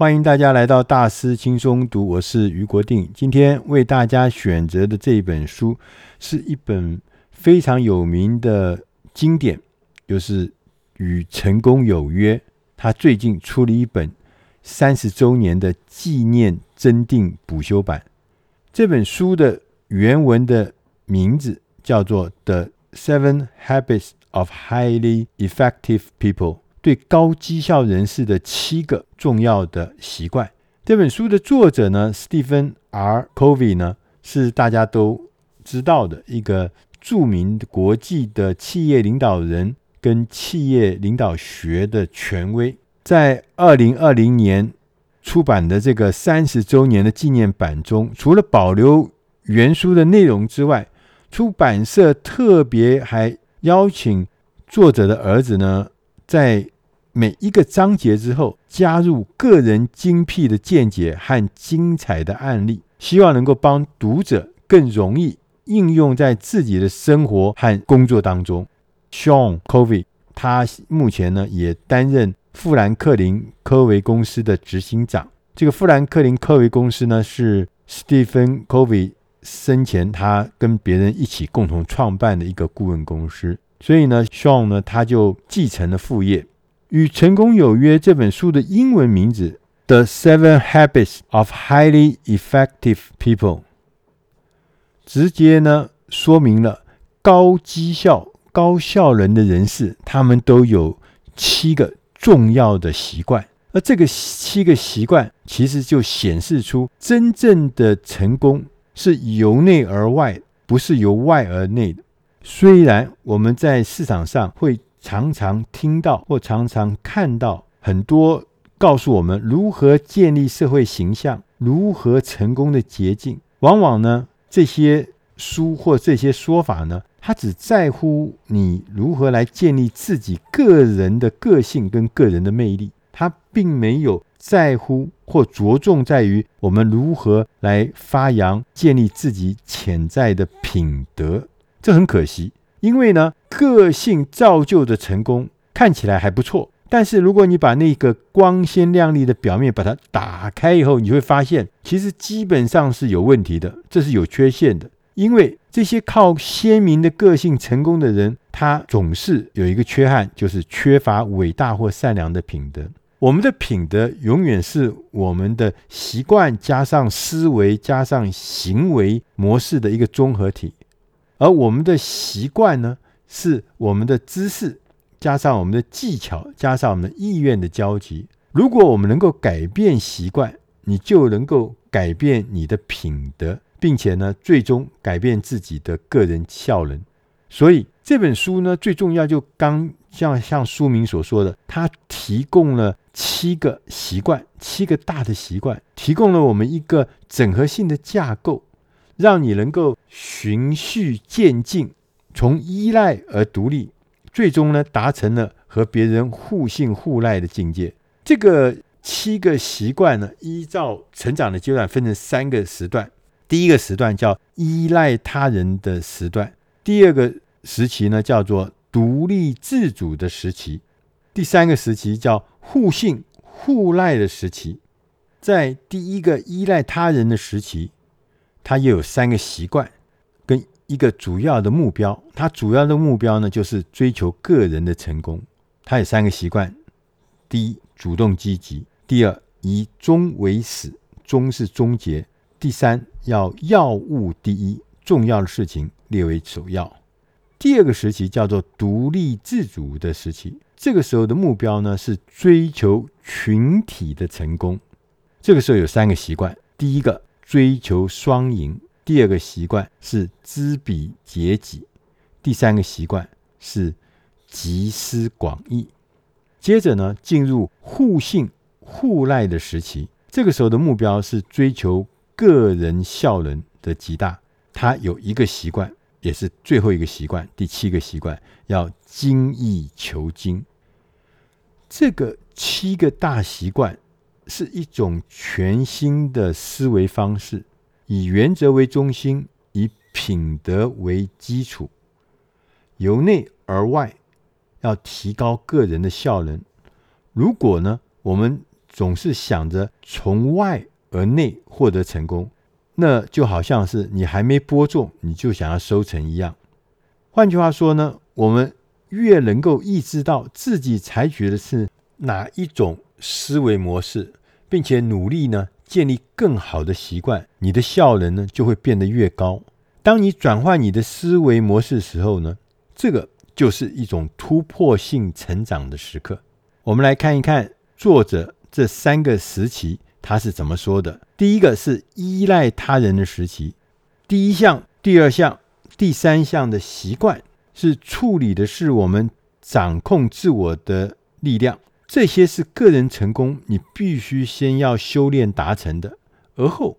欢迎大家来到大师轻松读，我是余国定。今天为大家选择的这一本书是一本非常有名的经典，就是《与成功有约》。他最近出了一本三十周年的纪念增订补修版。这本书的原文的名字叫做《The Seven Habits of Highly Effective People》。对高绩效人士的七个重要的习惯。这本书的作者呢，Stephen R. Covey 呢，是大家都知道的一个著名国际的企业领导人跟企业领导学的权威。在二零二零年出版的这个三十周年的纪念版中，除了保留原书的内容之外，出版社特别还邀请作者的儿子呢。在每一个章节之后，加入个人精辟的见解和精彩的案例，希望能够帮读者更容易应用在自己的生活和工作当中。Sean Covey，他目前呢也担任富兰克林科维公司的执行长。这个富兰克林科维公司呢是 Stephen Covey 生前他跟别人一起共同创办的一个顾问公司。所以呢，Sean 呢，他就继承了父业。《与成功有约》这本书的英文名字《The Seven Habits of Highly Effective People》，直接呢说明了高绩效、高效能的人士，他们都有七个重要的习惯。而这个七个习惯，其实就显示出真正的成功是由内而外，不是由外而内的。虽然我们在市场上会常常听到或常常看到很多告诉我们如何建立社会形象、如何成功的捷径，往往呢，这些书或这些说法呢，它只在乎你如何来建立自己个人的个性跟个人的魅力，它并没有在乎或着重在于我们如何来发扬、建立自己潜在的品德。这很可惜，因为呢，个性造就的成功看起来还不错，但是如果你把那个光鲜亮丽的表面把它打开以后，你会发现，其实基本上是有问题的，这是有缺陷的。因为这些靠鲜明的个性成功的人，他总是有一个缺憾，就是缺乏伟大或善良的品德。我们的品德永远是我们的习惯加上思维加上行为模式的一个综合体。而我们的习惯呢，是我们的知识加上我们的技巧加上我们的意愿的交集。如果我们能够改变习惯，你就能够改变你的品德，并且呢，最终改变自己的个人效能。所以这本书呢，最重要就刚像像书名所说的，它提供了七个习惯，七个大的习惯，提供了我们一个整合性的架构。让你能够循序渐进，从依赖而独立，最终呢，达成了和别人互信互赖的境界。这个七个习惯呢，依照成长的阶段分成三个时段。第一个时段叫依赖他人的时段，第二个时期呢叫做独立自主的时期，第三个时期叫互信互赖的时期。在第一个依赖他人的时期。他也有三个习惯，跟一个主要的目标。他主要的目标呢，就是追求个人的成功。他有三个习惯：第一，主动积极；第二，以终为始，终是终结；第三，要要务第一，重要的事情列为首要。第二个时期叫做独立自主的时期，这个时候的目标呢，是追求群体的成功。这个时候有三个习惯：第一个。追求双赢。第二个习惯是知彼解己，第三个习惯是集思广益。接着呢，进入互信互赖的时期。这个时候的目标是追求个人效能的极大。他有一个习惯，也是最后一个习惯，第七个习惯要精益求精。这个七个大习惯。是一种全新的思维方式，以原则为中心，以品德为基础，由内而外，要提高个人的效能。如果呢，我们总是想着从外而内获得成功，那就好像是你还没播种，你就想要收成一样。换句话说呢，我们越能够意识到自己采取的是哪一种思维模式，并且努力呢，建立更好的习惯，你的效能呢就会变得越高。当你转换你的思维模式时候呢，这个就是一种突破性成长的时刻。我们来看一看作者这三个时期他是怎么说的。第一个是依赖他人的时期，第一项、第二项、第三项的习惯是处理的是我们掌控自我的力量。这些是个人成功，你必须先要修炼达成的，而后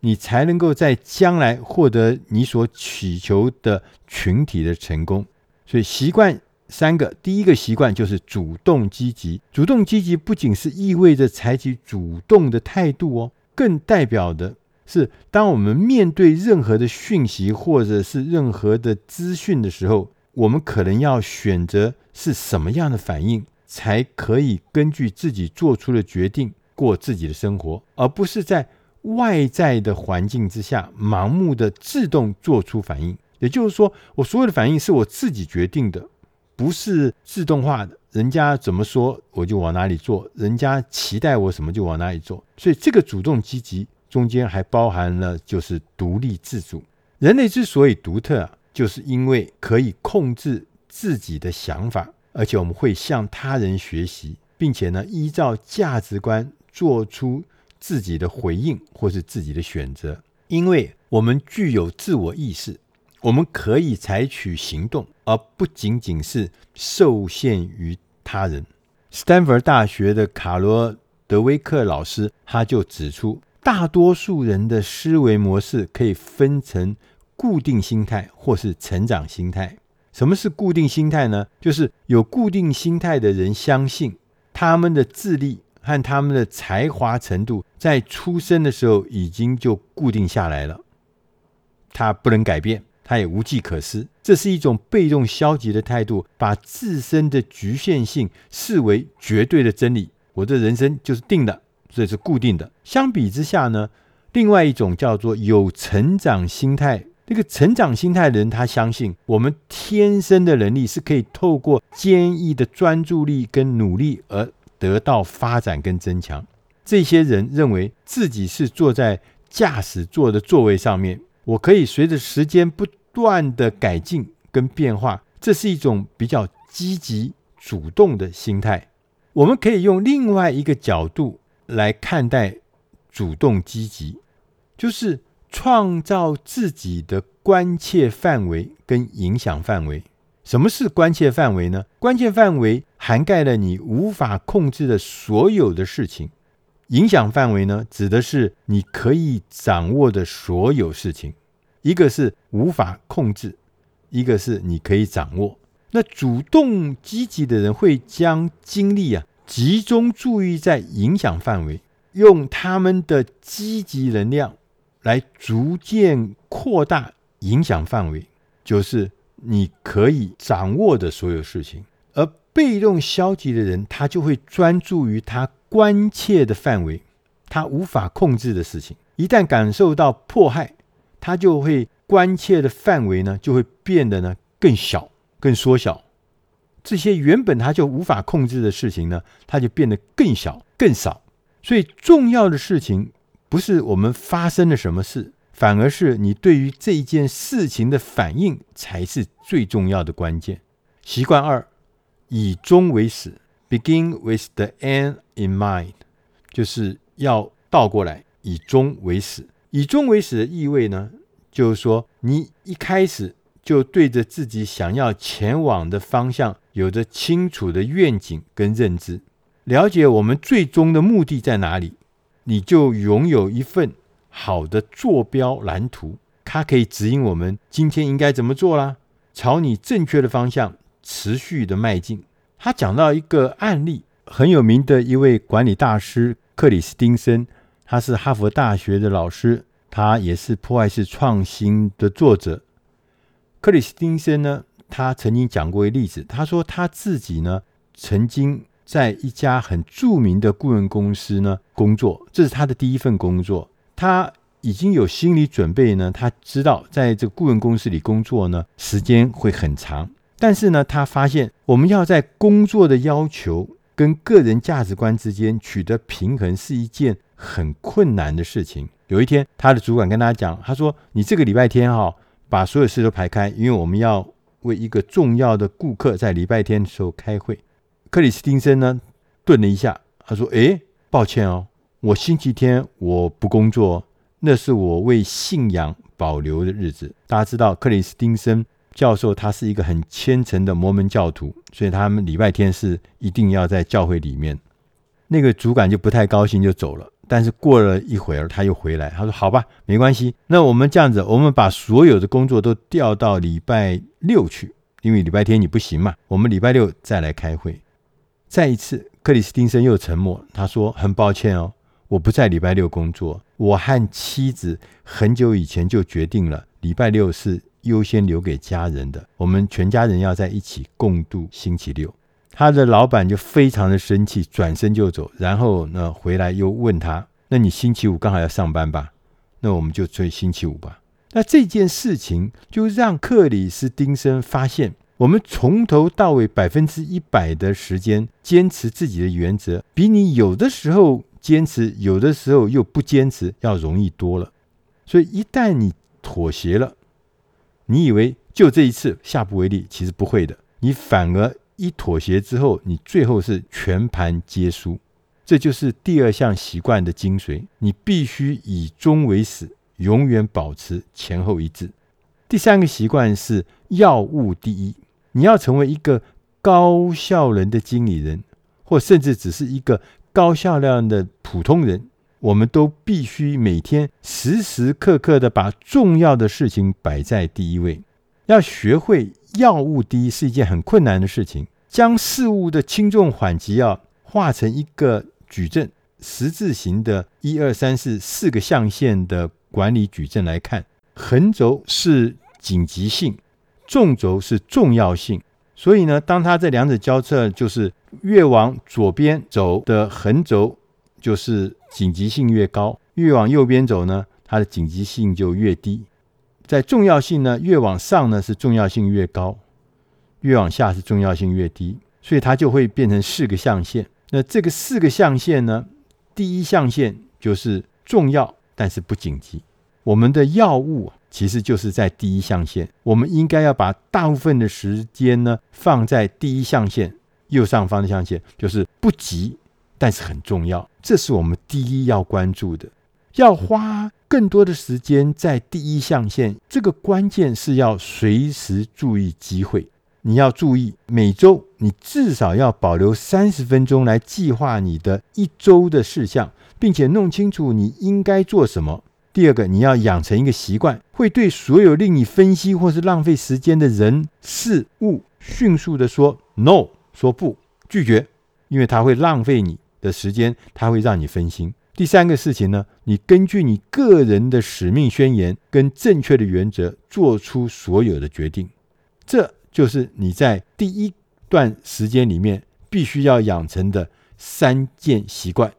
你才能够在将来获得你所祈求的群体的成功。所以习惯三个，第一个习惯就是主动积极。主动积极不仅是意味着采取主动的态度哦，更代表的是，当我们面对任何的讯息或者是任何的资讯的时候，我们可能要选择是什么样的反应。才可以根据自己做出的决定过自己的生活，而不是在外在的环境之下盲目的自动做出反应。也就是说，我所有的反应是我自己决定的，不是自动化的。人家怎么说我就往哪里做，人家期待我什么就往哪里做。所以，这个主动积极中间还包含了就是独立自主。人类之所以独特啊，就是因为可以控制自己的想法。而且我们会向他人学习，并且呢，依照价值观做出自己的回应或是自己的选择。因为我们具有自我意识，我们可以采取行动，而不仅仅是受限于他人。斯坦福大学的卡罗德威克老师他就指出，大多数人的思维模式可以分成固定心态或是成长心态。什么是固定心态呢？就是有固定心态的人相信他们的智力和他们的才华程度在出生的时候已经就固定下来了，他不能改变，他也无计可施。这是一种被动消极的态度，把自身的局限性视为绝对的真理。我的人生就是定的，所以是固定的。相比之下呢，另外一种叫做有成长心态。这个成长心态的人，他相信我们天生的能力是可以透过坚毅的专注力跟努力而得到发展跟增强。这些人认为自己是坐在驾驶座的座位上面，我可以随着时间不断的改进跟变化。这是一种比较积极主动的心态。我们可以用另外一个角度来看待主动积极，就是。创造自己的关切范围跟影响范围。什么是关切范围呢？关切范围涵盖了你无法控制的所有的事情。影响范围呢，指的是你可以掌握的所有事情。一个是无法控制，一个是你可以掌握。那主动积极的人会将精力啊集中注意在影响范围，用他们的积极能量。来逐渐扩大影响范围，就是你可以掌握的所有事情。而被动消极的人，他就会专注于他关切的范围，他无法控制的事情。一旦感受到迫害，他就会关切的范围呢，就会变得呢更小、更缩小。这些原本他就无法控制的事情呢，他就变得更小、更少。所以重要的事情。不是我们发生了什么事，反而是你对于这一件事情的反应才是最重要的关键。习惯二，以终为始，begin with the end in mind，就是要倒过来，以终为始。以终为始的意味呢，就是说你一开始就对着自己想要前往的方向有着清楚的愿景跟认知，了解我们最终的目的在哪里。你就拥有一份好的坐标蓝图，它可以指引我们今天应该怎么做啦，朝你正确的方向持续的迈进。他讲到一个案例，很有名的一位管理大师克里斯汀森，他是哈佛大学的老师，他也是破坏式创新的作者。克里斯汀森呢，他曾经讲过一个例子，他说他自己呢曾经在一家很著名的顾问公司呢工作，这是他的第一份工作。他已经有心理准备呢，他知道在这个顾问公司里工作呢，时间会很长。但是呢，他发现我们要在工作的要求跟个人价值观之间取得平衡是一件很困难的事情。有一天，他的主管跟他讲，他说：“你这个礼拜天哈，把所有事都排开，因为我们要为一个重要的顾客在礼拜天的时候开会。”克里斯汀森呢，顿了一下，他说：“诶，抱歉哦，我星期天我不工作，那是我为信仰保留的日子。”大家知道，克里斯汀森。教授他是一个很虔诚的摩门教徒，所以他们礼拜天是一定要在教会里面。那个主管就不太高兴，就走了。但是过了一会儿，他又回来，他说：“好吧，没关系，那我们这样子，我们把所有的工作都调到礼拜六去，因为礼拜天你不行嘛。我们礼拜六再来开会。”再一次，克里斯汀森又沉默。他说：“很抱歉哦，我不在礼拜六工作。我和妻子很久以前就决定了，礼拜六是。”优先留给家人的，我们全家人要在一起共度星期六。他的老板就非常的生气，转身就走。然后呢，回来又问他：“那你星期五刚好要上班吧？那我们就追星期五吧。”那这件事情就让克里斯汀森发现，我们从头到尾百分之一百的时间坚持自己的原则，比你有的时候坚持，有的时候又不坚持要容易多了。所以一旦你妥协了，你以为就这一次下不为例，其实不会的。你反而一妥协之后，你最后是全盘皆输。这就是第二项习惯的精髓。你必须以终为始，永远保持前后一致。第三个习惯是药物第一。你要成为一个高效能的经理人，或甚至只是一个高效量的普通人。我们都必须每天时时刻刻的把重要的事情摆在第一位。要学会要务第一是一件很困难的事情。将事物的轻重缓急要画成一个矩阵，十字形的一二三四四个象限的管理矩阵来看，横轴是紧急性，纵轴是重要性。所以呢，当它这两者交错，就是越往左边走的横轴。就是紧急性越高，越往右边走呢，它的紧急性就越低。在重要性呢，越往上呢是重要性越高，越往下是重要性越低，所以它就会变成四个象限。那这个四个象限呢，第一象限就是重要但是不紧急。我们的要务其实就是在第一象限，我们应该要把大部分的时间呢放在第一象限右上方的象限，就是不急。但是很重要，这是我们第一要关注的。要花更多的时间在第一象限，这个关键是要随时注意机会。你要注意，每周你至少要保留三十分钟来计划你的一周的事项，并且弄清楚你应该做什么。第二个，你要养成一个习惯，会对所有令你分析或是浪费时间的人事物，迅速的说 “no”，说不，拒绝，因为它会浪费你。的时间，它会让你分心。第三个事情呢，你根据你个人的使命宣言跟正确的原则做出所有的决定，这就是你在第一段时间里面必须要养成的三件习惯。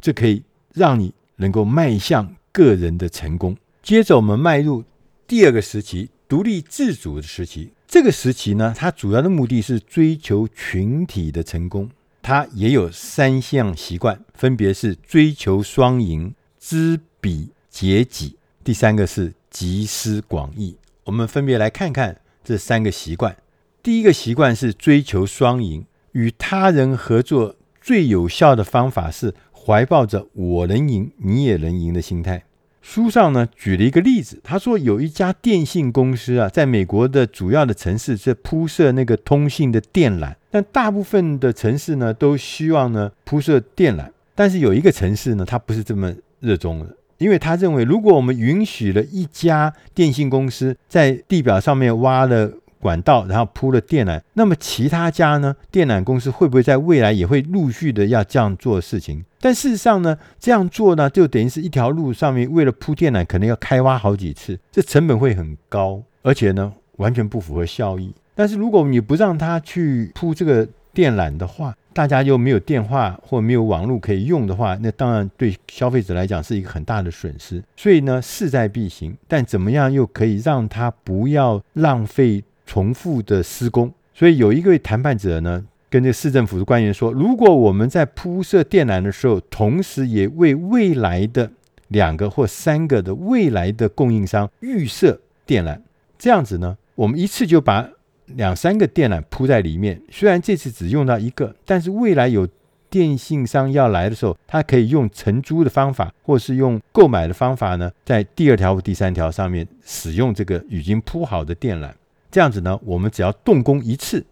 这可以让你能够迈向个人的成功。接着，我们迈入第二个时期——独立自主的时期。这个时期呢，它主要的目的是追求群体的成功。它也有三项习惯，分别是追求双赢、知彼解己，第三个是集思广益。我们分别来看看这三个习惯。第一个习惯是追求双赢，与他人合作最有效的方法是怀抱着“我能赢，你也能赢”的心态。书上呢举了一个例子，他说有一家电信公司啊，在美国的主要的城市是铺设那个通信的电缆，但大部分的城市呢都希望呢铺设电缆，但是有一个城市呢，他不是这么热衷的，因为他认为如果我们允许了一家电信公司在地表上面挖了。管道，然后铺了电缆。那么其他家呢？电缆公司会不会在未来也会陆续的要这样做事情？但事实上呢，这样做呢，就等于是一条路上面为了铺电缆，可能要开挖好几次，这成本会很高，而且呢，完全不符合效益。但是如果你不让他去铺这个电缆的话，大家又没有电话或没有网络可以用的话，那当然对消费者来讲是一个很大的损失。所以呢，势在必行，但怎么样又可以让他不要浪费重复的施工？所以有一位谈判者呢，跟这个市政府的官员说：如果我们在铺设电缆的时候，同时也为未来的两个或三个的未来的供应商预设电缆，这样子呢，我们一次就把。两三个电缆铺在里面，虽然这次只用到一个，但是未来有电信商要来的时候，他可以用承租的方法，或是用购买的方法呢，在第二条或第三条上面使用这个已经铺好的电缆。这样子呢，我们只要动工一次，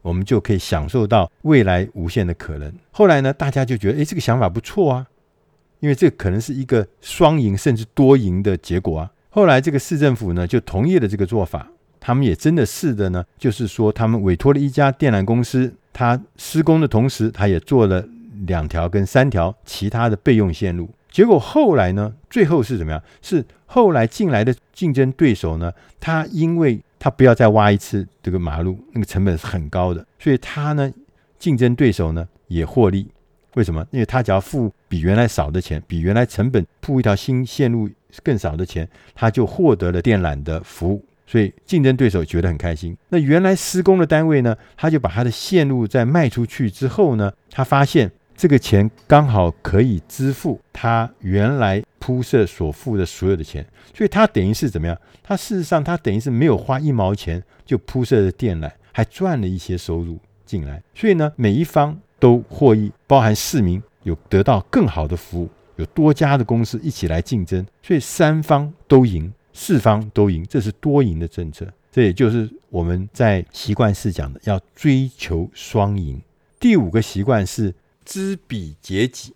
我们就可以享受到未来无限的可能。后来呢，大家就觉得，哎，这个想法不错啊，因为这可能是一个双赢甚至多赢的结果啊。后来这个市政府呢，就同意了这个做法。他们也真的试的呢，就是说，他们委托了一家电缆公司，他施工的同时，他也做了两条跟三条其他的备用线路。结果后来呢，最后是怎么样？是后来进来的竞争对手呢，他因为他不要再挖一次这个马路，那个成本是很高的，所以他呢，竞争对手呢也获利。为什么？因为他只要付比原来少的钱，比原来成本铺一条新线路更少的钱，他就获得了电缆的服务。所以竞争对手觉得很开心。那原来施工的单位呢，他就把他的线路再卖出去之后呢，他发现这个钱刚好可以支付他原来铺设所付的所有的钱。所以他等于是怎么样？他事实上他等于是没有花一毛钱就铺设的电缆，还赚了一些收入进来。所以呢，每一方都获益，包含市民有得到更好的服务，有多家的公司一起来竞争，所以三方都赢。四方都赢，这是多赢的政策。这也就是我们在习惯式讲的，要追求双赢。第五个习惯是知彼解己，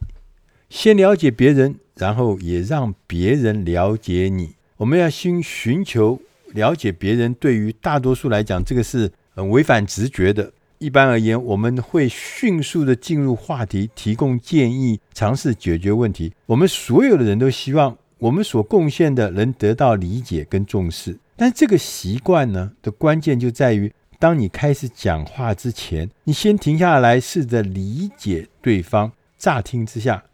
先了解别人，然后也让别人了解你。我们要先寻求了解别人，对于大多数来讲，这个是很违反直觉的。一般而言，我们会迅速的进入话题，提供建议，尝试解决问题。我们所有的人都希望。我们所贡献的能得到理解跟重视，但这个习惯呢的关键就在于，当你开始讲话之前，你先停下来，试着理解对方。乍听之下，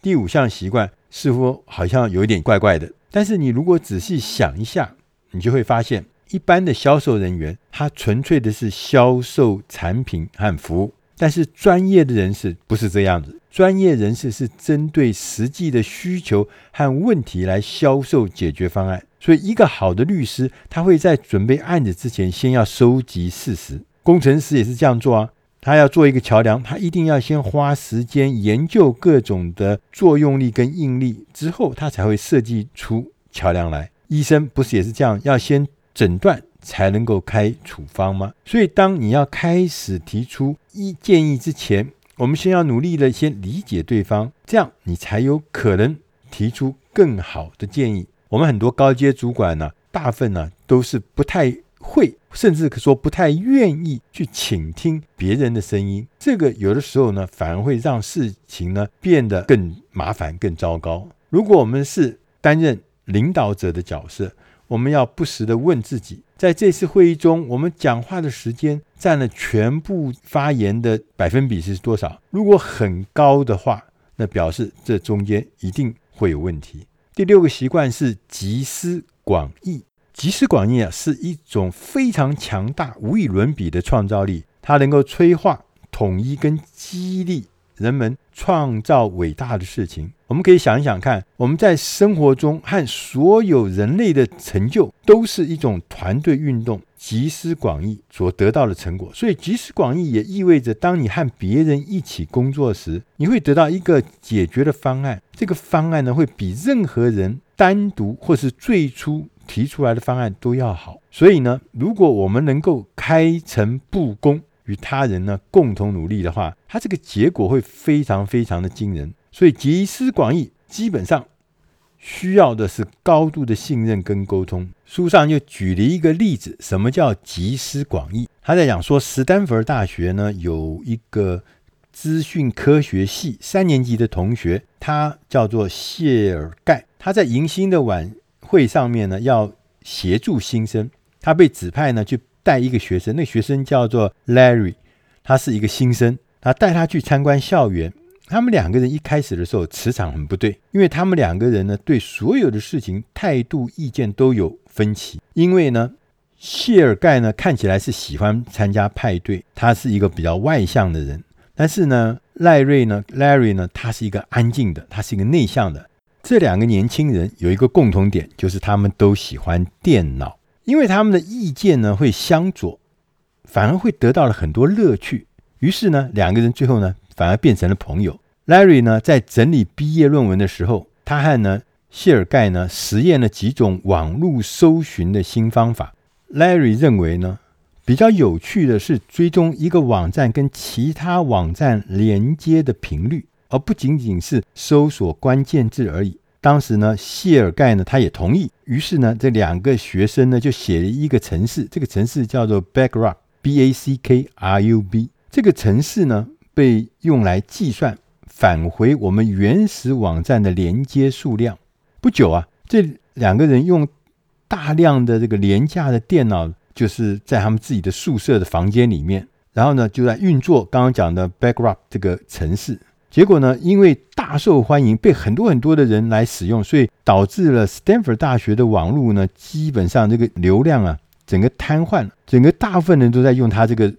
第五项习惯似乎好像有一点怪怪的，但是你如果仔细想一下，你就会发现，一般的销售人员他纯粹的是销售产品和服务。但是专业的人士不是这样子，专业人士是针对实际的需求和问题来销售解决方案。所以，一个好的律师，他会在准备案子之前，先要收集事实。工程师也是这样做啊，他要做一个桥梁，他一定要先花时间研究各种的作用力跟应力，之后他才会设计出桥梁来。医生不是也是这样，要先诊断。才能够开处方吗？所以，当你要开始提出一建议之前，我们先要努力的先理解对方，这样你才有可能提出更好的建议。我们很多高阶主管呢，大部分呢都是不太会，甚至可说不太愿意去倾听别人的声音。这个有的时候呢，反而会让事情呢变得更麻烦、更糟糕。如果我们是担任领导者的角色，我们要不时地问自己，在这次会议中，我们讲话的时间占了全部发言的百分比是多少？如果很高的话，那表示这中间一定会有问题。第六个习惯是集思广益。集思广益啊，是一种非常强大、无与伦比的创造力，它能够催化、统一跟激励。人们创造伟大的事情，我们可以想一想看，我们在生活中和所有人类的成就，都是一种团队运动、集思广益所得到的成果。所以，集思广益也意味着，当你和别人一起工作时，你会得到一个解决的方案。这个方案呢，会比任何人单独或是最初提出来的方案都要好。所以呢，如果我们能够开诚布公，与他人呢共同努力的话，他这个结果会非常非常的惊人。所以集思广益基本上需要的是高度的信任跟沟通。书上就举了一个例子，什么叫集思广益？他在讲说，史丹佛大学呢有一个资讯科学系三年级的同学，他叫做谢尔盖。他在迎新的晚会上面呢，要协助新生，他被指派呢去带一个学生，那学生叫做 Larry，他是一个新生。他带他去参观校园。他们两个人一开始的时候磁场很不对，因为他们两个人呢对所有的事情态度意见都有分歧。因为呢，谢尔盖呢看起来是喜欢参加派对，他是一个比较外向的人。但是呢，赖瑞呢，Larry 呢，他是一个安静的，他是一个内向的。这两个年轻人有一个共同点，就是他们都喜欢电脑，因为他们的意见呢会相左，反而会得到了很多乐趣。于是呢，两个人最后呢。反而变成了朋友。Larry 呢，在整理毕业论文的时候，他和呢谢尔盖呢实验了几种网络搜寻的新方法。Larry 认为呢，比较有趣的是追踪一个网站跟其他网站连接的频率，而不仅仅是搜索关键字而已。当时呢，谢尔盖呢他也同意。于是呢，这两个学生呢就写了一个程式，这个程式叫做 Backrub，B-A-C-K-R-U-B。这个程式呢。被用来计算返回我们原始网站的连接数量。不久啊，这两个人用大量的这个廉价的电脑，就是在他们自己的宿舍的房间里面，然后呢就在运作刚刚讲的 Backrub 这个程式。结果呢，因为大受欢迎，被很多很多的人来使用，所以导致了 Stanford 大学的网络呢，基本上这个流量啊，整个瘫痪了，整个大部分人都在用它这个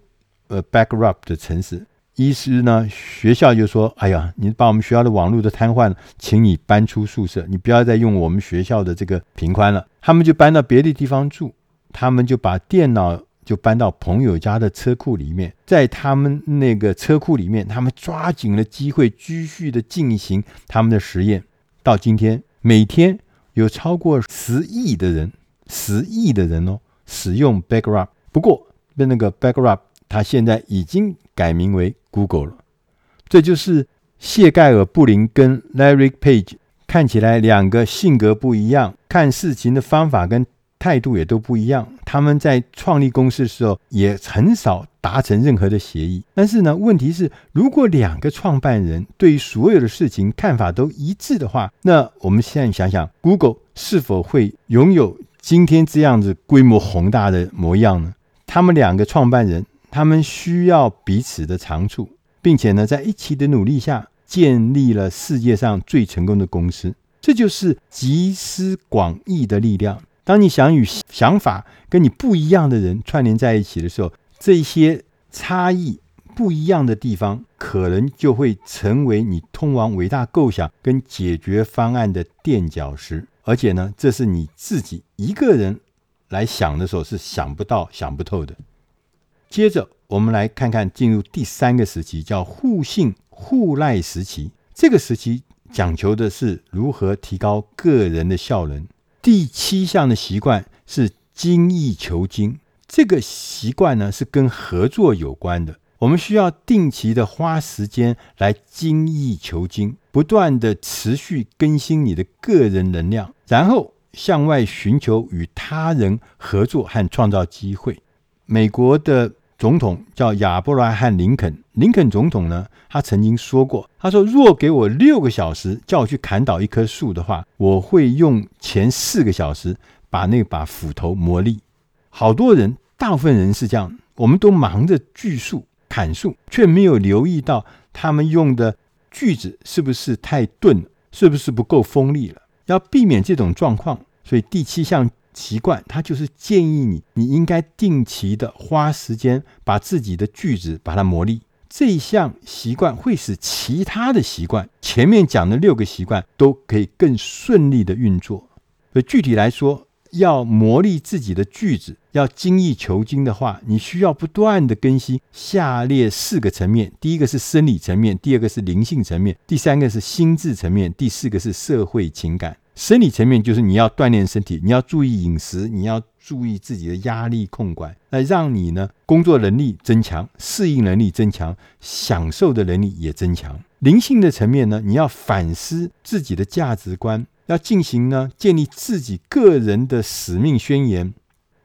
呃 b a c k r u p 的程式。医师呢，学校就说：“哎呀，你把我们学校的网络都瘫痪了，请你搬出宿舍，你不要再用我们学校的这个频宽了。”他们就搬到别的地方住，他们就把电脑就搬到朋友家的车库里面，在他们那个车库里面，他们抓紧了机会，继续的进行他们的实验。到今天，每天有超过十亿的人，十亿的人哦，使用 Backrub。不过，那那个 Backrub，它现在已经改名为 Google 了，这就是谢盖尔·布林跟 Larry Page 看起来两个性格不一样，看事情的方法跟态度也都不一样。他们在创立公司的时候也很少达成任何的协议。但是呢，问题是，如果两个创办人对于所有的事情看法都一致的话，那我们现在想想，Google 是否会拥有今天这样子规模宏大的模样呢？他们两个创办人。他们需要彼此的长处，并且呢，在一起的努力下，建立了世界上最成功的公司。这就是集思广益的力量。当你想与想法跟你不一样的人串联在一起的时候，这些差异不一样的地方，可能就会成为你通往伟大构想跟解决方案的垫脚石。而且呢，这是你自己一个人来想的时候是想不到、想不透的。接着，我们来看看进入第三个时期，叫互信互赖时期。这个时期讲求的是如何提高个人的效能。第七项的习惯是精益求精。这个习惯呢，是跟合作有关的。我们需要定期的花时间来精益求精，不断的持续更新你的个人能量，然后向外寻求与他人合作和创造机会。美国的。总统叫亚伯拉罕·林肯。林肯总统呢，他曾经说过：“他说，若给我六个小时叫我去砍倒一棵树的话，我会用前四个小时把那把斧头磨利。”好多人，大部分人是这样，我们都忙着锯树、砍树，却没有留意到他们用的锯子是不是太钝，是不是不够锋利了。要避免这种状况，所以第七项。习惯，他就是建议你，你应该定期的花时间把自己的句子把它磨砺。这一项习惯会使其他的习惯，前面讲的六个习惯都可以更顺利的运作。所以具体来说，要磨砺自己的句子，要精益求精的话，你需要不断的更新下列四个层面：第一个是生理层面，第二个是灵性层面，第三个是心智层面，第四个是社会情感。生理层面就是你要锻炼身体，你要注意饮食，你要注意自己的压力控管，来让你呢工作能力增强，适应能力增强，享受的能力也增强。灵性的层面呢，你要反思自己的价值观，要进行呢建立自己个人的使命宣言，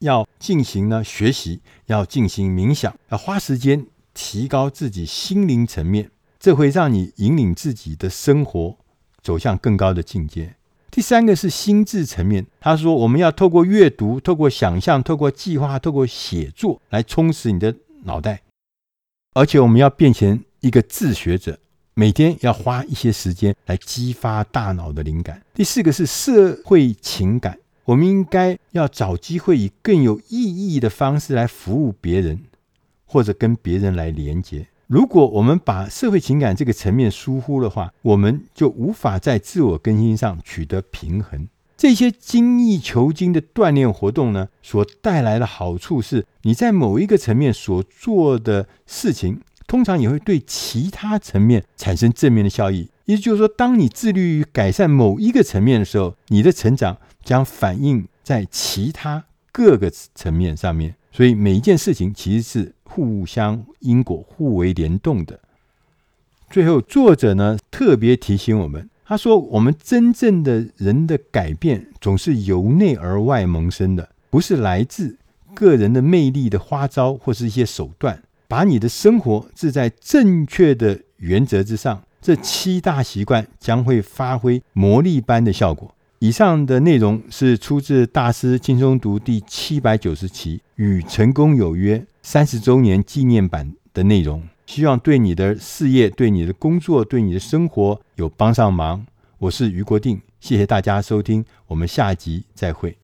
要进行呢学习，要进行冥想，要花时间提高自己心灵层面，这会让你引领自己的生活走向更高的境界。第三个是心智层面，他说我们要透过阅读、透过想象、透过计划、透过写作来充实你的脑袋，而且我们要变成一个自学者每天要花一些时间来激发大脑的灵感。第四个是社会情感，我们应该要找机会以更有意义的方式来服务别人，或者跟别人来连接。如果我们把社会情感这个层面疏忽的话，我们就无法在自我更新上取得平衡。这些精益求精的锻炼活动呢，所带来的好处是，你在某一个层面所做的事情，通常也会对其他层面产生正面的效益。也就是说，当你致力于改善某一个层面的时候，你的成长将反映在其他各个层面上面。所以，每一件事情其实是互相因果、互为联动的。最后，作者呢特别提醒我们，他说：“我们真正的人的改变，总是由内而外萌生的，不是来自个人的魅力的花招或是一些手段。把你的生活置在正确的原则之上，这七大习惯将会发挥魔力般的效果。”以上的内容是出自《大师轻松读》第七百九十期《与成功有约》三十周年纪念版的内容，希望对你的事业、对你的工作、对你的生活有帮上忙。我是余国定，谢谢大家收听，我们下集再会。